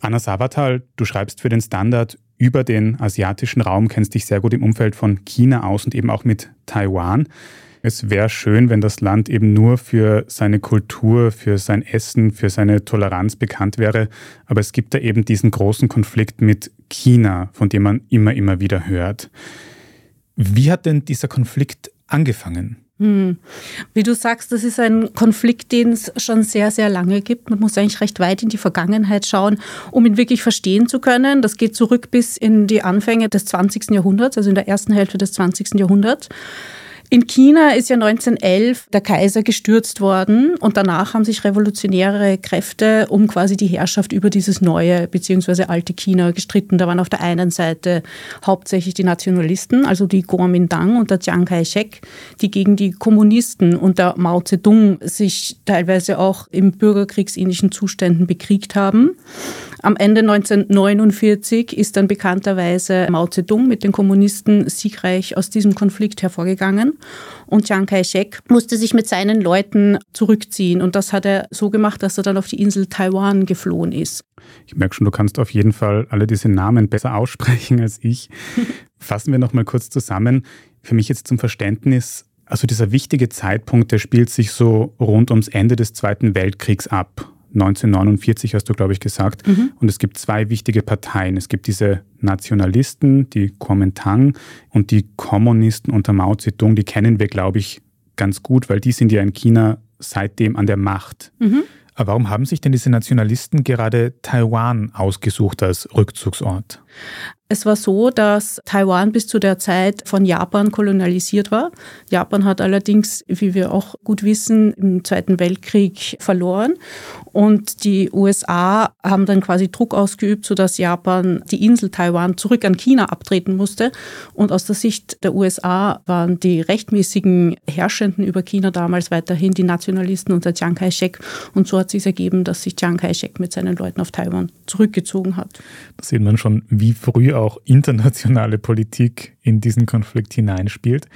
Anna Sabatal, du schreibst für den Standard über den asiatischen Raum, kennst dich sehr gut im Umfeld von China aus und eben auch mit Taiwan. Es wäre schön, wenn das Land eben nur für seine Kultur, für sein Essen, für seine Toleranz bekannt wäre. Aber es gibt da eben diesen großen Konflikt mit China, von dem man immer, immer wieder hört. Wie hat denn dieser Konflikt angefangen? Hm. Wie du sagst, das ist ein Konflikt, den es schon sehr, sehr lange gibt. Man muss eigentlich recht weit in die Vergangenheit schauen, um ihn wirklich verstehen zu können. Das geht zurück bis in die Anfänge des 20. Jahrhunderts, also in der ersten Hälfte des 20. Jahrhunderts. In China ist ja 1911 der Kaiser gestürzt worden und danach haben sich revolutionäre Kräfte um quasi die Herrschaft über dieses neue bzw. alte China gestritten. Da waren auf der einen Seite hauptsächlich die Nationalisten, also die Kuomintang und der Chiang Kai-shek, die gegen die Kommunisten und der Mao Zedong sich teilweise auch in bürgerkriegsähnlichen Zuständen bekriegt haben. Am Ende 1949 ist dann bekannterweise Mao Zedong mit den Kommunisten siegreich aus diesem Konflikt hervorgegangen und Chiang Kai-shek musste sich mit seinen Leuten zurückziehen und das hat er so gemacht, dass er dann auf die Insel Taiwan geflohen ist. Ich merke schon, du kannst auf jeden Fall alle diese Namen besser aussprechen als ich. Fassen wir noch mal kurz zusammen. Für mich jetzt zum Verständnis, also dieser wichtige Zeitpunkt, der spielt sich so rund ums Ende des Zweiten Weltkriegs ab. 1949 hast du, glaube ich, gesagt. Mhm. Und es gibt zwei wichtige Parteien. Es gibt diese Nationalisten, die Kuomintang und die Kommunisten unter Mao Zedong. Die kennen wir, glaube ich, ganz gut, weil die sind ja in China seitdem an der Macht. Mhm. Aber warum haben sich denn diese Nationalisten gerade Taiwan ausgesucht als Rückzugsort? Es war so, dass Taiwan bis zu der Zeit von Japan kolonialisiert war. Japan hat allerdings, wie wir auch gut wissen, im Zweiten Weltkrieg verloren. Und die USA haben dann quasi Druck ausgeübt, sodass Japan die Insel Taiwan zurück an China abtreten musste. Und aus der Sicht der USA waren die rechtmäßigen Herrschenden über China damals weiterhin die Nationalisten unter Chiang Kai-shek. Und so hat sich ergeben, dass sich Chiang Kai-shek mit seinen Leuten auf Taiwan zurückgezogen hat. Da sieht man schon, wie früh auch internationale Politik in diesen Konflikt hineinspielt.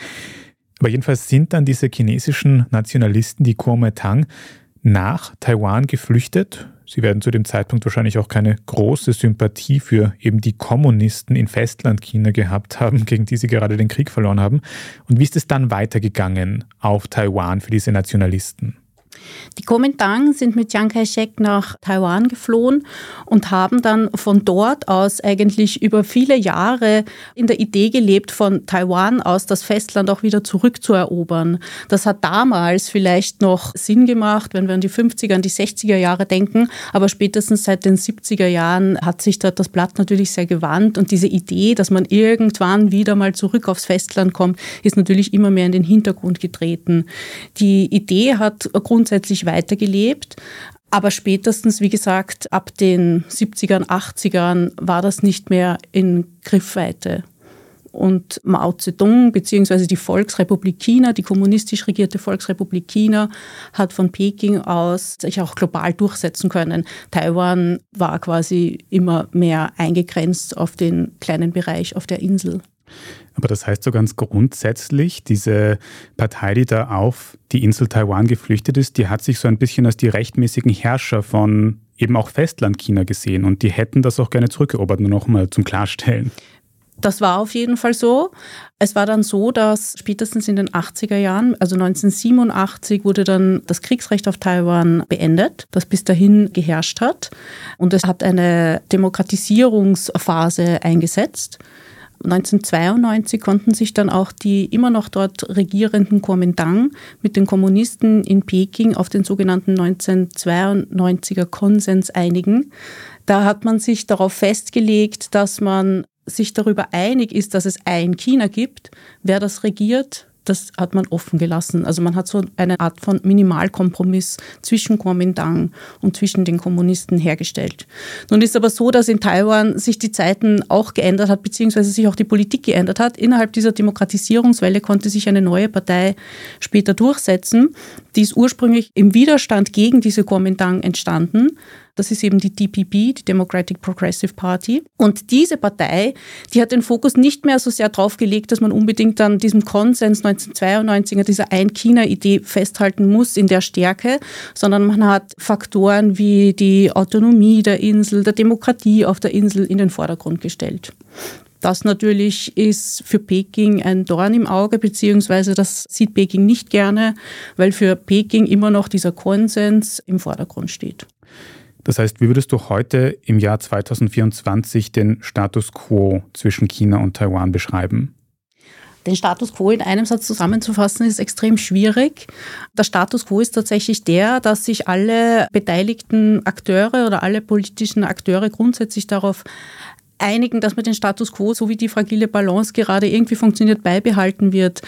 Aber jedenfalls sind dann diese chinesischen Nationalisten, die Kuomintang, nach Taiwan geflüchtet. Sie werden zu dem Zeitpunkt wahrscheinlich auch keine große Sympathie für eben die Kommunisten in Festlandchina gehabt haben, gegen die sie gerade den Krieg verloren haben. Und wie ist es dann weitergegangen auf Taiwan für diese Nationalisten? Die Kuomintang sind mit Chiang Kai-shek nach Taiwan geflohen und haben dann von dort aus eigentlich über viele Jahre in der Idee gelebt, von Taiwan aus das Festland auch wieder zurückzuerobern. Das hat damals vielleicht noch Sinn gemacht, wenn wir an die 50er, an die 60er Jahre denken, aber spätestens seit den 70er Jahren hat sich dort das Blatt natürlich sehr gewandt und diese Idee, dass man irgendwann wieder mal zurück aufs Festland kommt, ist natürlich immer mehr in den Hintergrund getreten. Die Idee hat grundsätzlich grundsätzlich weitergelebt. Aber spätestens, wie gesagt, ab den 70ern, 80ern war das nicht mehr in Griffweite. Und Mao Zedong bzw. die Volksrepublik China, die kommunistisch regierte Volksrepublik China, hat von Peking aus sich auch global durchsetzen können. Taiwan war quasi immer mehr eingegrenzt auf den kleinen Bereich auf der Insel. Aber das heißt so ganz grundsätzlich, diese Partei, die da auf die Insel Taiwan geflüchtet ist, die hat sich so ein bisschen als die rechtmäßigen Herrscher von eben auch Festlandchina gesehen und die hätten das auch gerne zurückerobert, nur noch mal zum Klarstellen. Das war auf jeden Fall so. Es war dann so, dass spätestens in den 80er Jahren, also 1987, wurde dann das Kriegsrecht auf Taiwan beendet, das bis dahin geherrscht hat. Und es hat eine Demokratisierungsphase eingesetzt. 1992 konnten sich dann auch die immer noch dort regierenden Kuomintang mit den Kommunisten in Peking auf den sogenannten 1992er Konsens einigen. Da hat man sich darauf festgelegt, dass man sich darüber einig ist, dass es ein China gibt. Wer das regiert, das hat man offen gelassen. Also man hat so eine Art von Minimalkompromiss zwischen Kuomintang und zwischen den Kommunisten hergestellt. Nun ist aber so, dass in Taiwan sich die Zeiten auch geändert hat, beziehungsweise sich auch die Politik geändert hat. Innerhalb dieser Demokratisierungswelle konnte sich eine neue Partei später durchsetzen. Die ist ursprünglich im Widerstand gegen diese Kuomintang entstanden. Das ist eben die DPP, die Democratic Progressive Party. Und diese Partei, die hat den Fokus nicht mehr so sehr darauf gelegt, dass man unbedingt an diesem Konsens 1992er, dieser Ein-China-Idee festhalten muss in der Stärke, sondern man hat Faktoren wie die Autonomie der Insel, der Demokratie auf der Insel in den Vordergrund gestellt. Das natürlich ist für Peking ein Dorn im Auge, beziehungsweise das sieht Peking nicht gerne, weil für Peking immer noch dieser Konsens im Vordergrund steht. Das heißt, wie würdest du heute im Jahr 2024 den Status quo zwischen China und Taiwan beschreiben? Den Status quo in einem Satz zusammenzufassen, ist extrem schwierig. Der Status quo ist tatsächlich der, dass sich alle beteiligten Akteure oder alle politischen Akteure grundsätzlich darauf einigen, dass man den Status quo, so wie die fragile Balance gerade irgendwie funktioniert, beibehalten wird.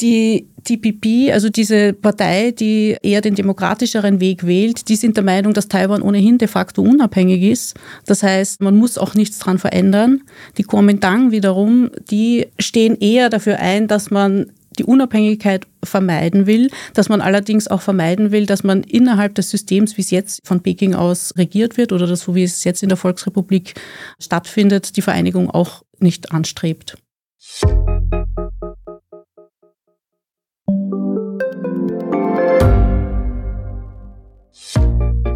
Die DPP, also diese Partei, die eher den demokratischeren Weg wählt, die sind der Meinung, dass Taiwan ohnehin de facto unabhängig ist. Das heißt, man muss auch nichts dran verändern. Die Kuomintang wiederum, die stehen eher dafür ein, dass man die Unabhängigkeit vermeiden will, dass man allerdings auch vermeiden will, dass man innerhalb des Systems, wie es jetzt von Peking aus regiert wird oder so wie es jetzt in der Volksrepublik stattfindet, die Vereinigung auch nicht anstrebt.